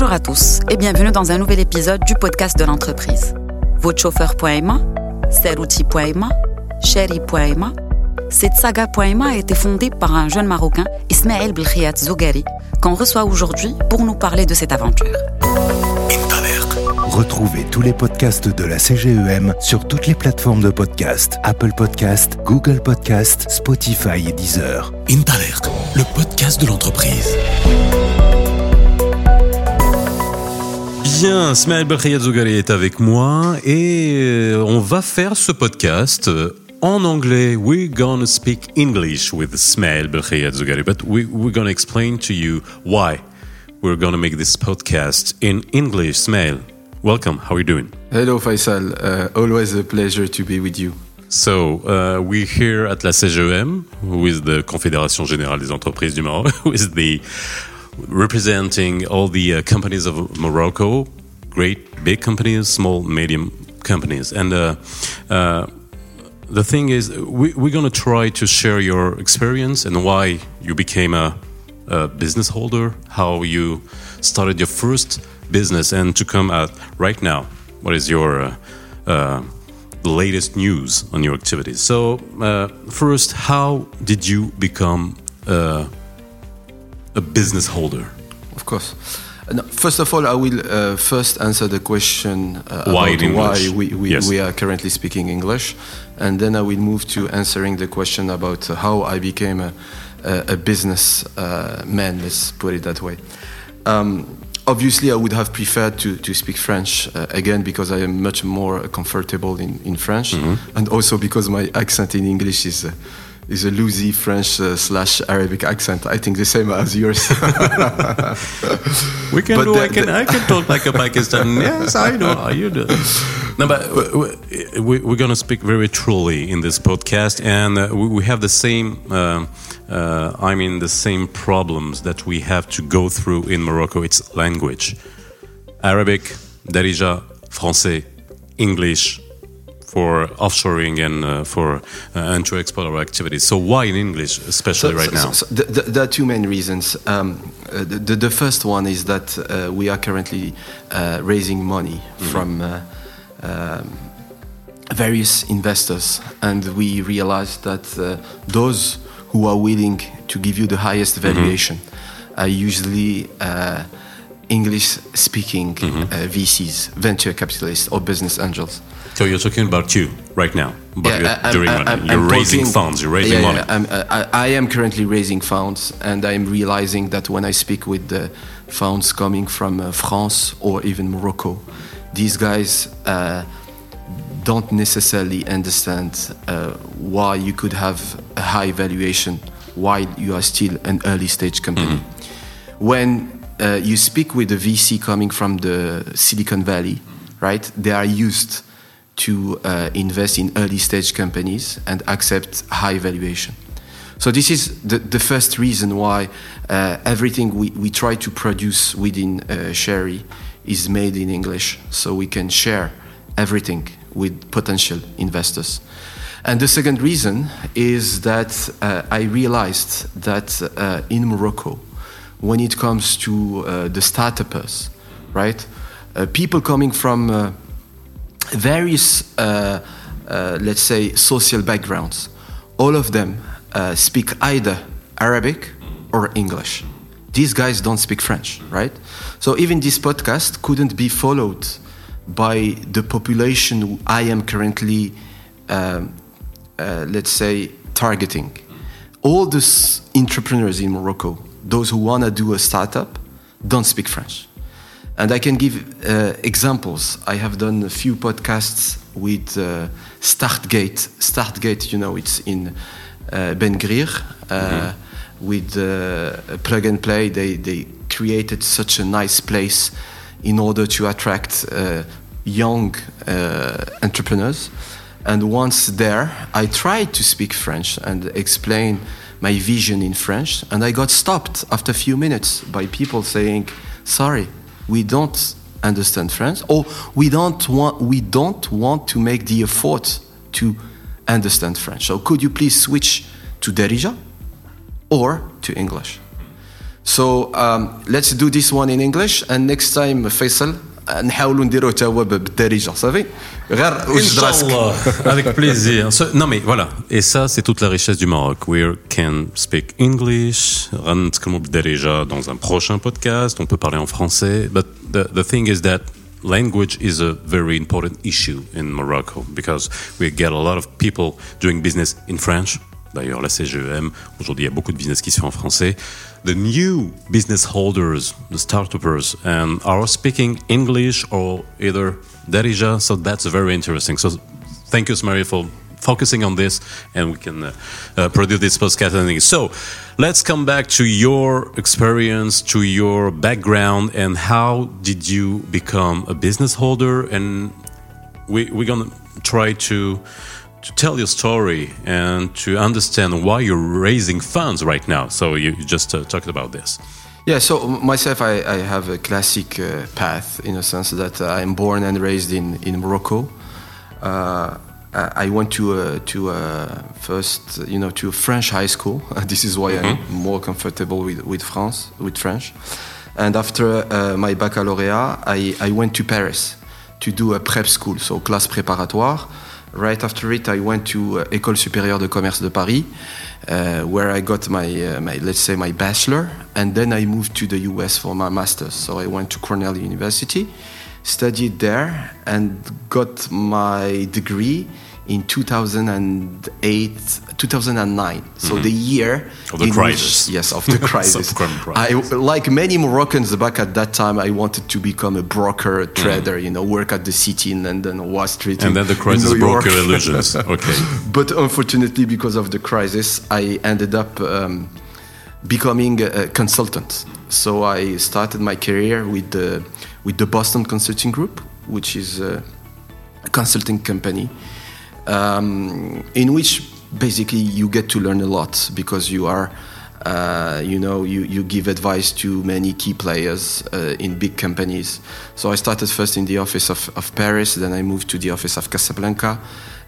Bonjour à tous et bienvenue dans un nouvel épisode du podcast de l'entreprise. Votre chauffeur.ma, Serouti.ma, Sherry.ma, cette saga.ma a été fondée par un jeune Marocain, Ismaël Belkhiat Zougari, qu'on reçoit aujourd'hui pour nous parler de cette aventure. Retrouvez tous les podcasts de la CGEM sur toutes les plateformes de podcast Apple Podcast, Google Podcast, Spotify et Deezer. Intalert, le podcast de l'entreprise. Bien, Smaël Belkhayat est avec moi et euh, on va faire ce podcast euh, en anglais. We're gonna speak English with Smaël Belkhayat Zougari, but we, we're gonna explain to you why we're gonna make this podcast in English. Smaël, welcome. How are you doing? Hello, Faisal. Uh, always a pleasure to be with you. So, uh, we're here at la CGEM, who is the Confédération Générale des Entreprises du Maroc, is the representing all the uh, companies of Morocco, great big companies, small, medium companies. And uh, uh, the thing is, we, we're going to try to share your experience and why you became a, a business holder, how you started your first business, and to come out right now. What is your uh, uh, latest news on your activities? So, uh, first, how did you become a business holder? Of course. Uh, no, first of all, I will uh, first answer the question uh, why, about why we, we, yes. we, are currently speaking English, and then I will move to answering the question about uh, how I became a, a, a business uh, man. Let's put it that way. Um, obviously, I would have preferred to, to speak French uh, again because I am much more comfortable in, in French, Mm-hmm. and also because my accent in English is is a loosey French uh, slash Arabic accent. I think the same as yours. We can But do. the- I can. I can talk like a Pakistan. yes, I know how you do. No, but we- we, we're gonna speak very truly in this podcast, and uh, we, we have the same. um uh, I mean, the same problems that we have to go through in Morocco. It's language, Arabic, Darija, Français, English. For offshoring and uh, for uh, and to export our activities. So why in English, especially right now? So, th- th- there are two main reasons. Um, uh, the, the, first one is that uh, we are currently uh, raising money from uh, um, various investors, and we realized that those who are willing to give you the highest valuation are usually English speaking uh, VCs, venture capitalists, or business angels. So you're talking about you right now, but Yeah, you're I'm- doing I'm- money. I'm- you're raising talking- funds. You're raising yeah, money. yeah, uh, I, am currently raising funds, and I'm realizing that when I speak with the funds coming from uh, France or even Morocco, these guys uh, don't necessarily understand uh, why you could have a high valuation while you are still an early stage company. When uh, you speak with a VC coming from the Silicon Valley, right? They are used to uh, invest in early stage companies and accept high valuation. So this is the, the first reason why uh, everything we, we try to produce within uh, Chari is made in English, so we can share everything with potential investors. And the second reason is that uh, I realized that uh, in Morocco, when it comes to uh, the startups, right, uh, people coming from uh, various, uh, uh, let's say, social backgrounds, all of them uh, speak either Arabic or English. These guys don't speak French, right? So even this podcast couldn't be followed by the population I am currently, um, let's say, targeting. All these entrepreneurs in Morocco, those who want to do a startup, don't speak French. And I can give uh, examples. I have done a few podcasts with uh, Startgate. Startgate, you know, it's in uh, Benguerir. Uh, With uh, Plug and Play, they, they created such a nice place in order to attract uh, young uh, entrepreneurs. And once there, I tried to speak French and explain my vision in French, and I got stopped after a few minutes by people saying, "Sorry, we don't understand French, or we don't want we don't want to make the effort to understand French. So could you please switch to Darija or to English?" So um, let's do this one in English and next time Faisal نحاولوا نديروه تا هو بالدارجه صافي غير وجد راسك Inch'Allah, avec plaisir. So- non mais voilà, et ça c'est toute la richesse du Maroc. We can speak English, غنتكلموا بالدارجة dans un prochain podcast, on peut parler en français, but the, the thing is that language is a very important issue in Morocco because we get a lot of people doing business in French. D'ailleurs, la CGEM, aujourd'hui, il y a beaucoup de business qui se fait en français. The new business holders, the startups, and are speaking English or either Darija. So that's very interesting. So thank you, Smari, for focusing on this, and we can uh, uh, produce this podcast. So let's come back to your experience, to your background, and how did you become a business holder? And we, we're gonna try to to tell your story and to understand why you're raising funds right now. So you, you just uh, talked about this. Yeah, so myself, I, I have a classic uh, path in a sense that uh, I'm born and raised in, in Morocco. Uh, I went to uh, to uh, first, you know, to a French high school. this is why I'm more comfortable with, with France, with French. And after uh, my baccalaureate, I, I went to Paris to do a prep school, so class préparatoire. Right after it, I went to uh, École Supérieure de Commerce de Paris, uh, where I got my, uh, my, let's say, my bachelor, and then I moved to the US for my master's. So I went to Cornell University, studied there, and got my degree in 2008, 2009. So the year Mm-hmm. Of the crisis. Which, yes, of the crisis. I, like many Moroccans back at that time, I wanted to become a broker, a Mm. trader, you know, work at the city in London, Wall Street. And in- then the crisis broke your illusions. Okay. but unfortunately, because of the crisis, I ended up um, becoming a, a consultant. So I started my career with the with the Boston Consulting Group, which is a consulting company, um, in which basically you get to learn a lot because you are. Uh, you know, you, you give advice to many key players uh, in big companies. So I started first in the office of, of Paris, then I moved to the office of Casablanca,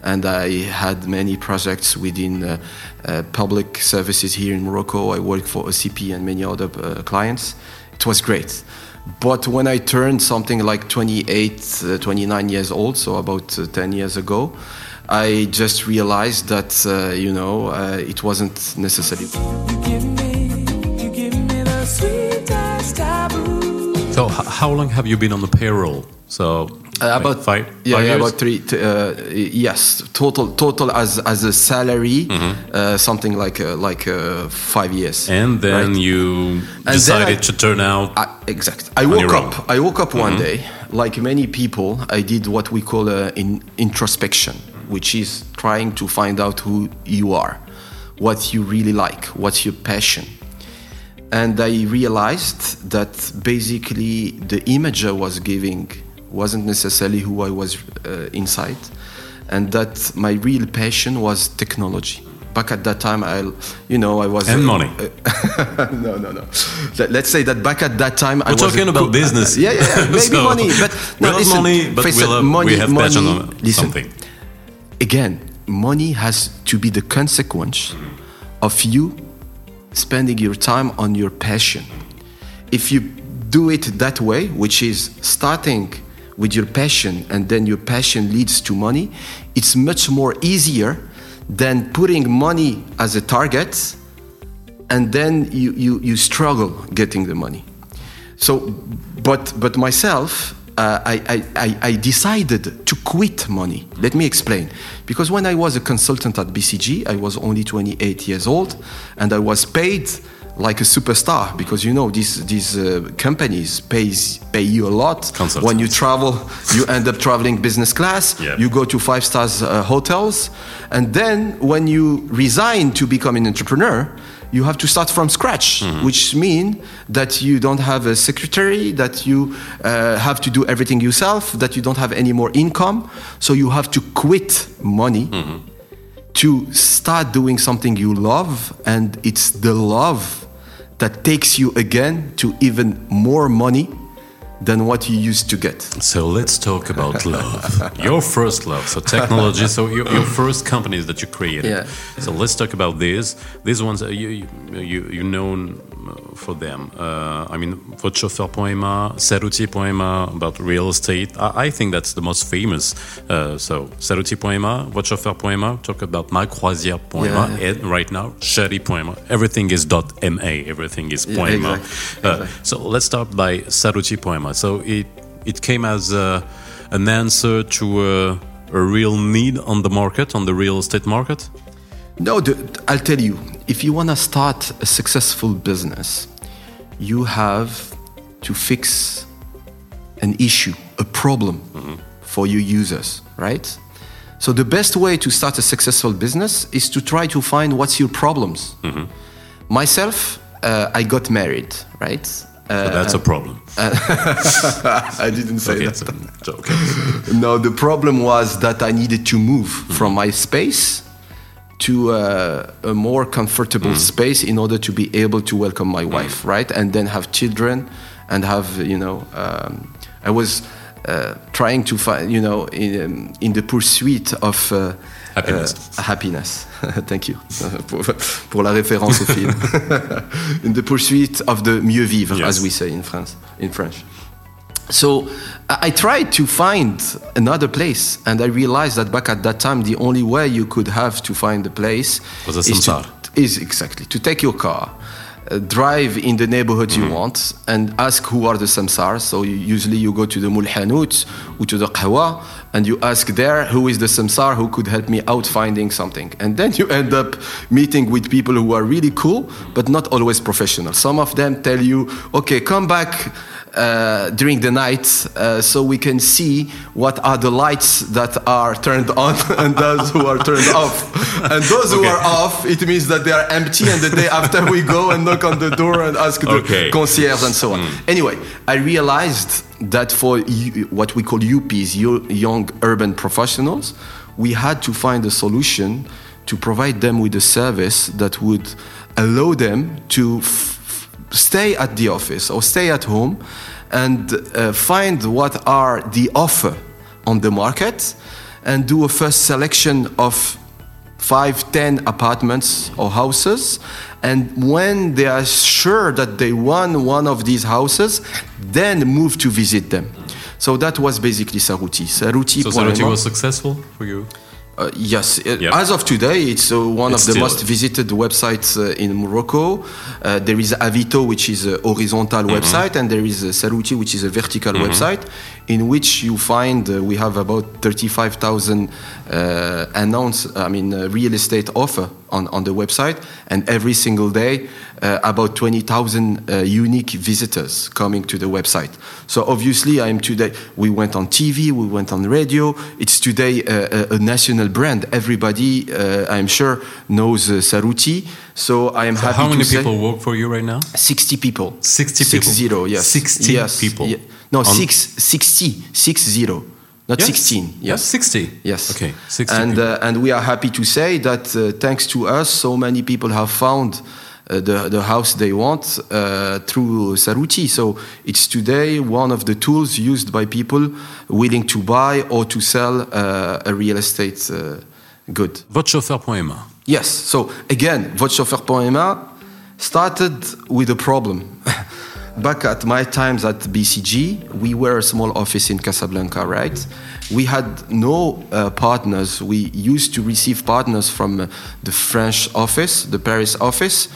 and I had many projects within uh, uh, public services here in Morocco. I worked for OCP and many other uh, clients. It was great. But when I turned something like 28, uh, 29 years old, so about uh, 10 years ago, I just realized that, uh, you know, uh, it wasn't necessary. You give me, you give me the sweetest taboo. So how long have you been on the payroll? So Uh, like about five, yeah, five yeah years? about three. T- uh, yes, total total as as a salary, Mm-hmm. uh, something like uh, like uh, five years. And then right? you then decided I- to turn out. I, exact. I On woke your up. own. Mm-hmm. I woke up one day, like many people. I did what we call a in introspection, which is trying to find out who you are, what you really like, what's your passion. And I realized that basically the image I was giving wasn't necessarily who I was uh, inside, and that my real passion was technology. Back at that time, I, you know, I was And money. no, no, no. Let, us say that back at that time, I We're was talking about business. yeah, yeah, yeah. Maybe So, money, but no, listen, money, but we, Faisal, love, money, we have passion money- on listen, something. Again, money has to be the consequence of you spending your time on your passion. If you do it that way, which is starting with your passion and then your passion leads to money, it's much more easier than putting money as a target and then you, you, you struggle getting the money. So, but but myself, uh, I, I, I, decided to quit money. Let me explain. Because when I was a consultant at BCG, I was only 28 years old, and I was paid like a superstar because you know these these uh, companies pays pay you a lot when you travel you end up traveling business class Yeah. you go to five stars uh, hotels and then when you resign to become an entrepreneur you have to start from scratch which mean that you don't have a secretary that you uh, have to do everything yourself that you don't have any more income. So you have to quit money to start doing something you love and it's the love that takes you again to even more money than what you used to get So let's talk about love. your first love, so technology. So your, your first companies that you created. Yeah. So let's talk about these. These ones, uh, you you you you known for them. Uh, I mean, Votchauffeur.ma, Sarouty.ma about real estate. I, I think that's the most famous. so Uh, so Sarouty.ma, Votchauffeur.ma, talk about Malcroisière.ma, Yeah, yeah. and right now Chari.ma. Everything is .ma. Everything is Yeah, exactly, Uh, exactly. so let's start by Sarouty.ma. So it it came as uh, an answer to uh, a real need on the market, on the real estate market. No, the, I'll tell you. If you want to start a successful business, you have to fix an issue, a problem for your users, right? So the best way to start a successful business is to try to find what's your problems. Myself, uh, I got married, right? Uh, So that's a problem. I didn't say Okay, that. okay. No, the problem was that I needed to move from my space to uh, a more comfortable space in order to be able to welcome my wife, right? And then have children and have, you know, um, I was uh, trying to find, you know, in, um, in the pursuit of uh, Happiness. uh, happiness. Thank you pour, pour la référence au film. in the pursuit of the mieux vivre, Yes. as we say in France, in French. So I tried to find another place, and I realized that back at that time, the only way you could have to find a place Was a is, to, is exactly to take your car, uh, drive in the neighborhood you want, and ask who are the samsars. So you, usually you go to the mulhanut or to the qahwa, and you ask there who is the samsar who could help me out finding something, and then you end up meeting with people who are really cool, but not always professional. Some of them tell you, "Okay, come back." Uh, during the night uh, so we can see what are the lights that are turned on and those who are turned off. And those who are off, it means that they are empty, and the day after we go and knock on the door and ask the Okay. concierge and so on. Anyway, I realized that for you- what we call UPs, yo- young urban professionals, we had to find a solution to provide them with a service that would allow them to f- stay at the office or stay at home and uh, find what are the offer on the market and do a first selection of five, ten apartments or houses. And when they are sure that they won one of these houses, then move to visit them. So that was basically Sarouty. Sarouty. So Sarouty was successful for you. Uh, yes, Yeah. as of today, it's uh, one It's of the still- most visited websites uh, in Morocco. Uh, there is Avito, which is a horizontal Mm-hmm. website, and there is uh, Sarouty, which is a vertical website, in which you find uh, we have about 35,000 uh, announced, I mean, uh, real estate offer on, on the website, and every single day, uh, about 20,000 uh, unique visitors coming to the website. So obviously, I am today. We went on TV, we went on radio. It's today uh, a, a national brand. Everybody, uh, I'm sure, knows uh, Sarouty. So I am happy How many people work for you right now? 60 people. 60 people. zero, yes. 60 yes. people. No, six, 60, six zero, not Yes. 16. Yes. 60. Yes. Okay. 60 And uh, and we are happy to say that uh, thanks to us, so many people have found uh, the the house they want uh, through Sarouty. So it's today one of the tools used by people willing to buy or to sell uh, a real estate uh, good. Votchauffeur.ma. Yes. So again, Votchauffeur.ma started with a problem. Back at my times at BCG, we were a small office in Casablanca, right? We had no uh, partners. We used to receive partners from uh, the French office, the Paris office,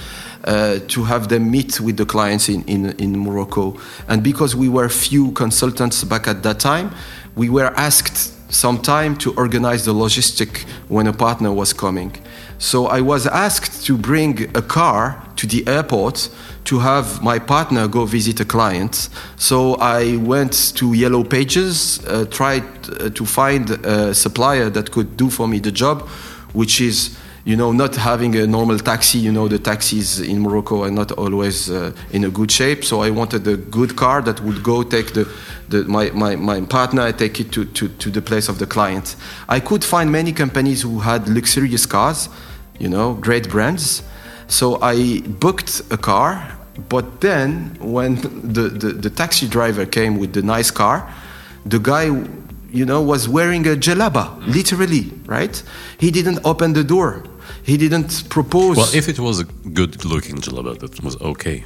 uh, to have them meet with the clients in, in, in Morocco. And because we were few consultants back at that time, we were asked some time to organize the logistic when a partner was coming. So I was asked to bring a car to the airport to have my partner go visit a client. So I went to Yellow Pages, uh, tried uh, to find a supplier that could do for me the job, which is you know, not having a normal taxi, you know, the taxis in Morocco are not always uh, in a good shape. So I wanted a good car that would go take the, the my, my, my partner, I take it to, to, to the place of the client. I could find many companies who had luxurious cars, you know, great brands. So I booked a car, but then when the, the, the taxi driver came with the nice car, the guy you know, was wearing a jalaba, literally, right? He didn't open the door. He didn't propose. Well, if it was a good-looking jalaba, that was okay.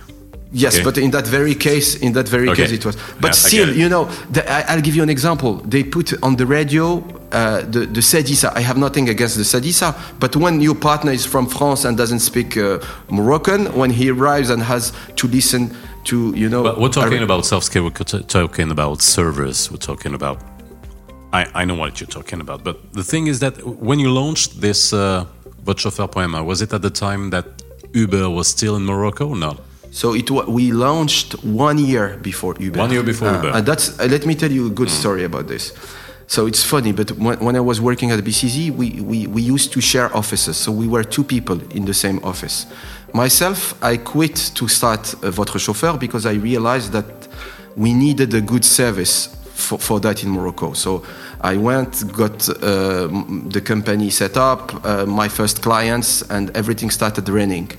Yes, Okay. but in that very case, in that very Okay. case, it was. But Yeah, still, you know, the, I, I'll give you an example. They put on the radio uh, the the Sadisa. I have nothing against the Sadisa, but when your partner is from France and doesn't speak uh, Moroccan, when he arrives and has to listen to, you know, But we're talking about self-care. We're talking about servers. We're talking about. I, I know what you're talking about, but the thing is that when you launched this uh, Votre Chauffeur Poema, was it at the time that Uber was still in Morocco or not? So it we launched one year before Uber. One year before Uh, Uber. And that's uh, let me tell you a good story about this. So it's funny, but when, when I was working at BCG, we, we, we used to share offices. So we were two people in the same office. Myself, I quit to start uh, Votre Chauffeur because I realized that we needed a good service for, for that in Morocco. So I went, got uh, the company set up, uh, my first clients, and everything started running.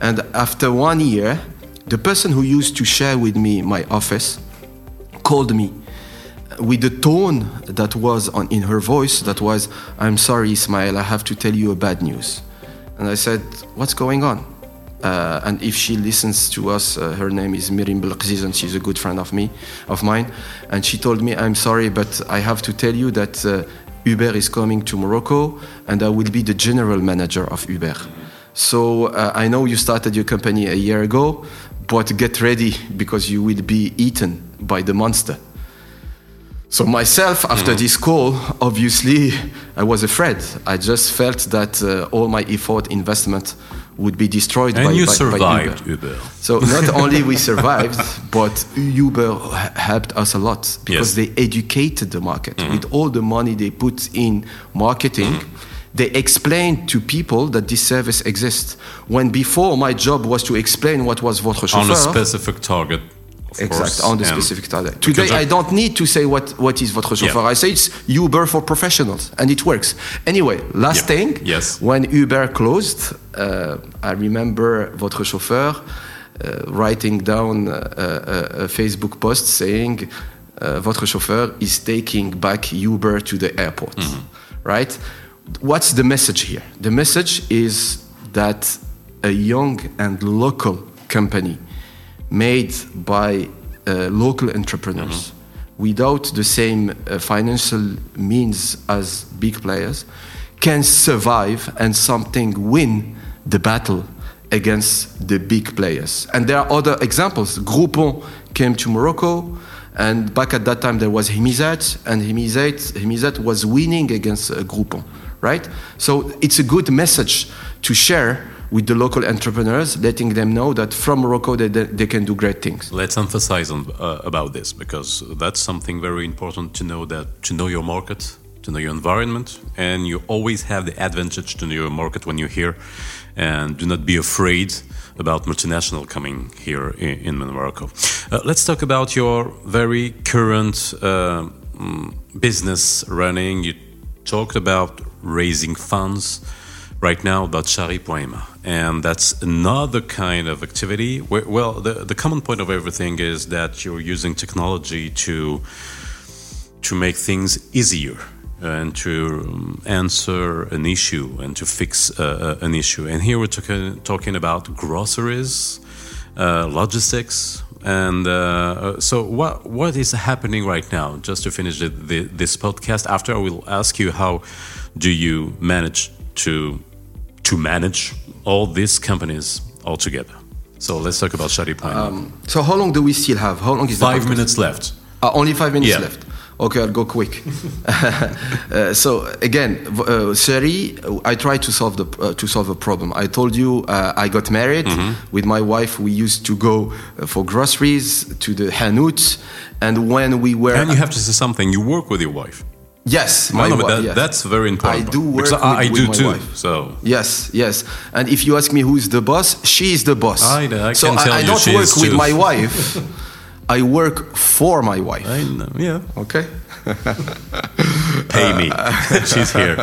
And after one year, the person who used to share with me my office called me with the tone that was on, in her voice that was, I'm sorry, Ismail, I have to tell you a bad news. And I said, What's going on? Uh, and if she listens to us, uh, her name is Meryem Belqziz, and she's a good friend of me, of mine. And she told me, "I'm sorry, but I have to tell you that uh, Uber is coming to Morocco, and I will be the general manager of Uber. So uh, I know you started your company a year ago, but get ready because you will be eaten by the monster." So myself, after this call, obviously, I was afraid. I just felt that uh, all my effort, investment, would be destroyed. And by, you by- by Uber. Uber. So not only we survived, but Uber helped us a lot because Yes. they educated the market mm-hmm. with all the money they put in marketing. Mm-hmm. They explained to people that this service exists. When before my job was to explain what was votre chauffeur On a specific target. Exact, course, on the specific target. Today, I don't need to say what, what is votre chauffeur. Yeah. I say it's Uber for professionals, and it works. Anyway, last Yeah. thing. Yes. When Uber closed, uh, I remember votre chauffeur uh, writing down uh, a, a Facebook post saying, uh, votre chauffeur is taking back Uber to the airport. Mm-hmm. Right? What's the message here? The message is that a young and local company made by uh, local entrepreneurs without the same uh, financial means as big players can survive and something win the battle against the big players. And there are other examples. Groupon came to Morocco, and back at that time there was Hmizate, and Hmizate, Hmizate was winning against uh, Groupon, right? So it's a good message to share with the local entrepreneurs, letting them know that from Morocco they, they, can do great things. Let's emphasize on, uh, about this because that's something very important to know that to know your market, to know your environment, and you always have the advantage to know your market when you're here, and do not be afraid about multinational coming here in, in Morocco. Uh, let's talk about your very current uh, mm, business running. You talked about raising funds right now about Chari.ma. And that's another kind of activity. Where, well, the, the common point of everything is that you're using technology to to make things easier and to um, answer an issue and to fix uh, uh, an issue. And here we're talking talking about groceries, uh, logistics, and uh, uh, so what what is happening right now? Just to finish the, the, this podcast, after I will ask you how do you manage to to manage all these companies all together. So let's talk about Shadi Pine. So how long do we still have? How long is Five minutes left. Uh, only five minutes Yeah. left. Okay, I'll go quick. uh, so again, uh, Chari, I tried to solve the uh, to solve a problem. I told you uh, I got married Mm-hmm. with my wife. We used to go uh, for groceries to the Hanout, and when we were And you have to say something. You work with your wife. Yes, my no, but that, yes. that's very important. I do work Because with, I, I with do my too. wife. So Yes, yes. And if you ask me who's the boss, she is the boss. I- I so I, you don't work with too. my wife. I work for my wife. I know, yeah, Okay. pay me. She's here.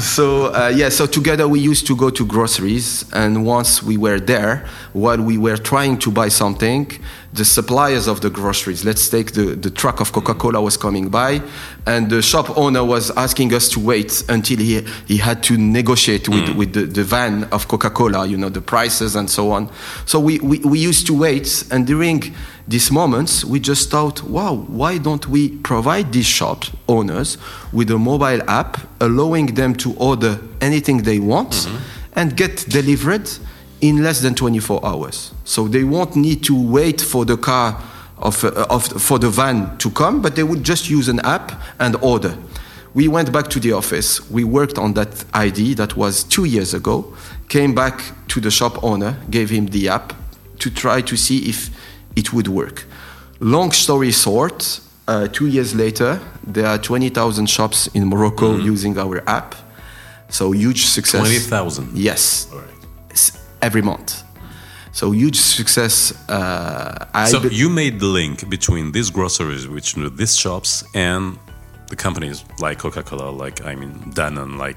so uh, yeah, so together we used to go to groceries, and once we were there, while we were trying to buy something, the suppliers of the groceries. Let's take the, the truck of Coca Cola was coming by, and the shop owner was asking us to wait until he, he had to negotiate with, mm. with the, the van of Coca Cola, you know, the prices and so on. So we, we, we used to wait, and during these moments, we just thought, wow, why don't we provide these shop owners with a mobile app allowing them to order anything they want mm-hmm. and get delivered in less than 24 hours. So they won't need to wait for the car of, uh, of for the van to come, but they would just use an app and order. We went back to the office. We worked on that ID that was two years ago. Came back to the shop owner, gave him the app to try to see if it would work. Long story short, uh, two years later, there are 20,000 shops in Morocco using our app. So huge success. 20,000. Yes, All right. Every month. So huge success. Uh, I So be- you made the link between these groceries, which these shops, and the companies like Coca-Cola, like I mean Danone, like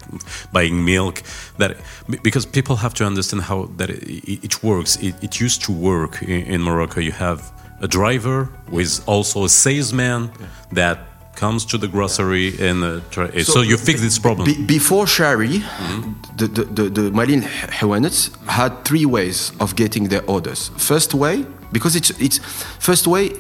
buying milk. That because people have to understand how that it, it works. It, it used to work in, in Morocco. You have a driver who is also a salesman that comes to the grocery and uh, try, so, you fix this problem. Be- before Chari, the, the, the, the Malin Hawanets had three ways of getting their orders. First way, because it's, it's first way,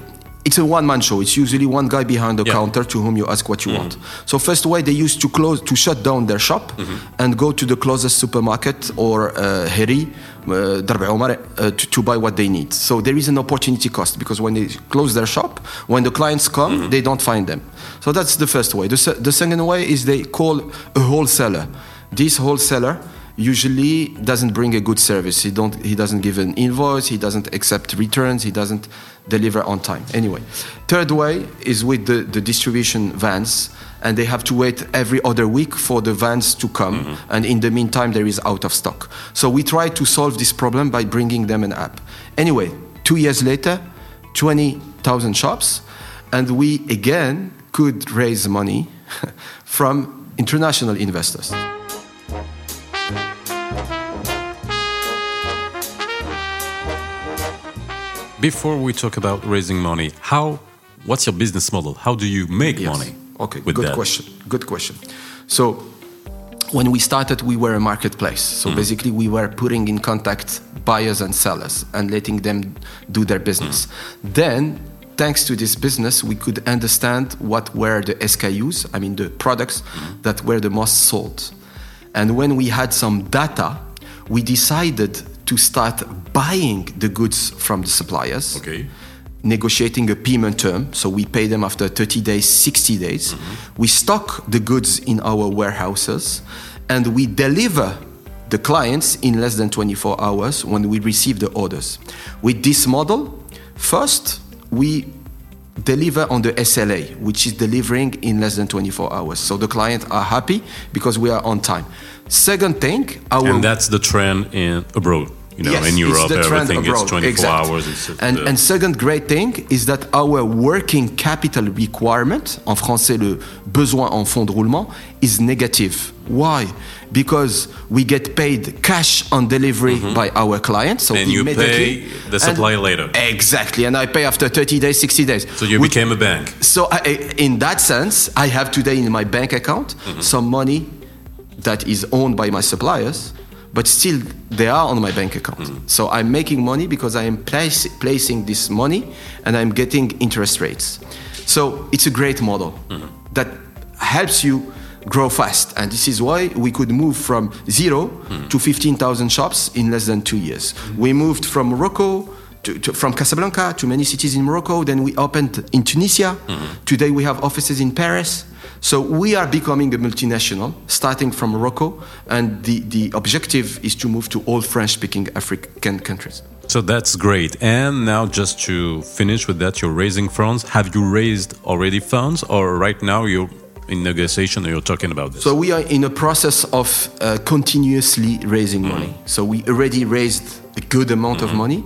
it's a one-man show. It's usually one guy behind the Yeah. counter to whom you ask what you want. So first way, they used to close to shut down their shop and go to the closest supermarket or uh, Heri, uh, Omar, uh, to, to buy what they need. So there is an opportunity cost because when they close their shop, when the clients come, they don't find them. So that's the first way. The, the second way is they call a wholesaler. This wholesaler usually doesn't bring a good service. He don't. He doesn't give an invoice. He doesn't accept returns. He doesn't deliver on time. Anyway, third way is with the, the distribution vans, and they have to wait every other week for the vans to come. Mm-hmm. And in the meantime, there is out of stock. So we try to solve this problem by bringing them an app. Anyway, two years later, twenty thousand shops, and we again could raise money from international investors. Before we talk about raising money, how? What's your business model? How do you make Yes. money? Okay, good that? question. Good question. So, when we started, we were a marketplace. So Mm. basically, we were putting in contact buyers and sellers and letting them do their business. Mm. Then, thanks to this business, we could understand what were the SKUs, I mean, the products Mm. that were the most sold. And when we had some data, we decided to start buying the goods from the suppliers Okay. negotiating a payment term. So we pay them after 30 days, 60 days. Mm-hmm. We stock the goods in our warehouses and we deliver the clients in less than 24 hours when we receive the orders. With this model, first, we deliver on the SLA, which is delivering in less than 24 hours. So the clients are happy because we are on time. Second thing, our And that's the trend in abroad. You know, Yes, in Europe, everything is abroad, 24 exact. hours. It's, uh, and, and second great thing is that our working capital requirement, en français le besoin en fonds de roulement, is negative. Why? Because we get paid cash on delivery by our clients. So. And you pay the and- supplier later. Exactly, and I pay after 30 days, 60 days. so you Which- became a bank. so I, in that sense, I have today in my bank account Mm-hmm. some money that is owned by my suppliers, but still they are on my bank account. Mm-hmm. So I'm making money because I am place, placing this money and I'm getting interest rates. So it's a great model Mm-hmm. that helps you grow fast. And this is why we could move from 0 Mm-hmm. to 15,000 shops in less than two years. We moved from Morocco to, to, from Casablanca to many cities in Morocco. Then we opened in Tunisia. Today we have offices in Paris. So we are becoming a multinational, starting from Morocco, and the, the objective is to move to all French-speaking African countries. So that's great. And now, just to finish with that, you're raising funds. Have you raised already funds, or right now you're in negotiation and you're talking about this? So we are in a process of uh, continuously raising money. So we already raised a good amount of money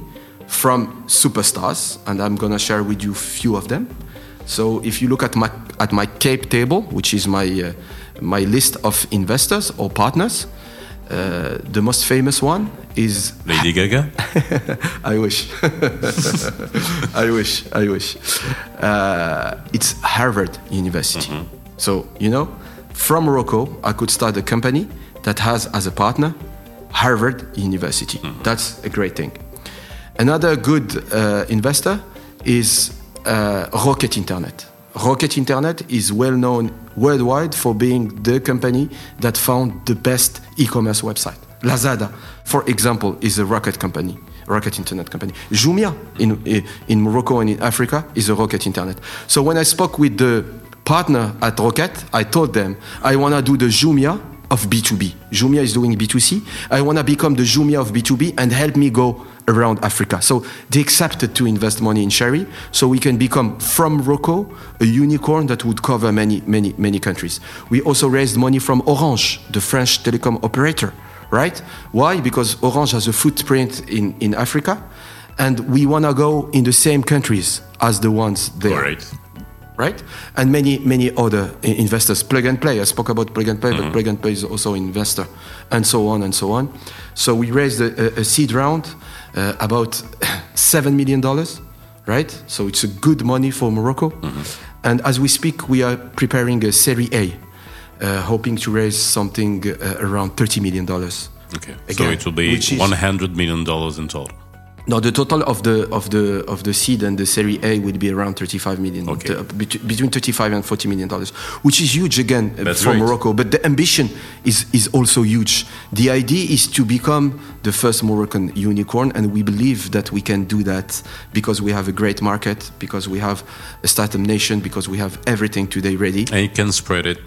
from superstars, and I'm gonna share with you a few of them. So if you look at my at my cap table, which is my uh, my list of investors or partners, Uh, the most famous one is Lady Gaga? I wish. I wish. I wish. Uh, it's Harvard University. So, you know, from Morocco, I could start a company that has as a partner Harvard University. That's a great thing. Another good uh, investor is uh, Rocket Internet. Rocket Internet is well known worldwide for being the company that found the best e commerce website. Lazada, for example, is a rocket company, rocket internet company. Jumia in, in Morocco and in Africa is a rocket internet. So when I spoke with the partner at Rocket, I told them I want to do the Jumia of B2B. Jumia is doing B2C. I want to become the Jumia of B2B and help me go around Africa. So they accepted to invest money in Chari so we can become from Morocco a unicorn that would cover many, many, many countries. We also raised money from Orange, the French telecom operator, right? Why? Because Orange has a footprint in, in Africa and we want to go in the same countries as the ones there Great. right? And many, many other investors. Plug and Play, I spoke about Plug and Play, but Plug and Play is also investor, and so on and so on. So we raised a, a, seed round, uh, about $7 million, right? So it's a good money for Morocco. And as we speak, we are preparing a Serie A, uh, hoping to raise something uh, around $30 million. Okay. so it will be is- $100 million in total. No, the total of the of the of the seed and the Serie A would be around 35 million, Okay. uh, between 35 and 40 million dollars, which is huge again uh, That's for great. Morocco. But the ambition is is also huge. The idea is to become the first Moroccan unicorn, and we believe that we can do that because we have a great market, because we have a startup nation, because we have everything today ready. And you can spread it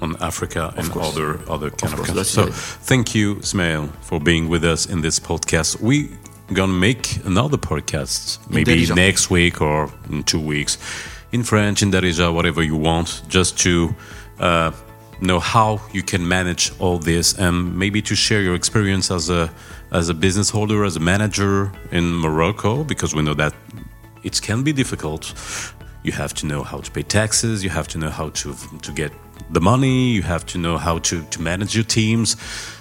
on Africa and course. other other kind of, course, countries. So thank you, Ismail, for being with us in this podcast. We gonna make another podcast maybe next week or in two weeks in French, in Darija, whatever you want, just to uh, know how you can manage all this and maybe to share your experience as a as a business holder, as a manager in Morocco, because we know that it can be difficult. You have to know how to pay taxes. You have to know how to to get the money. You have to know how to to manage your teams,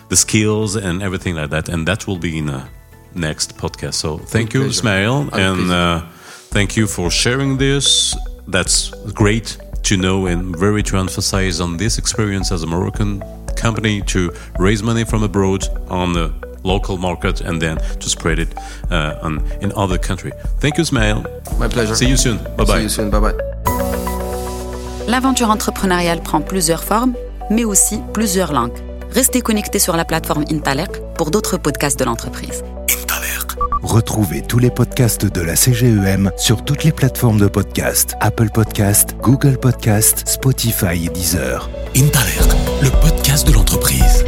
the skills, and everything like that. And that will be in a next podcast. So thank you, pleasure. Ismail, Our and uh, thank you for sharing this. That's great to know and very to emphasize on this experience as a Moroccan company to raise money from abroad on the local market and then to spread it uh, on in other country. Thank you, Ismail. My pleasure. See you soon. Bye bye. See bye. you soon. Bye bye. L'aventure entrepreneuriale prend plusieurs formes, mais aussi plusieurs langues. Restez connectés sur la plateforme Intaliq pour d'autres podcasts de l'entreprise. Retrouvez tous les podcasts de la CGEM sur toutes les plateformes de podcast Apple Podcast, Google Podcast, Spotify et Deezer. Intalert, le podcast de l'entreprise.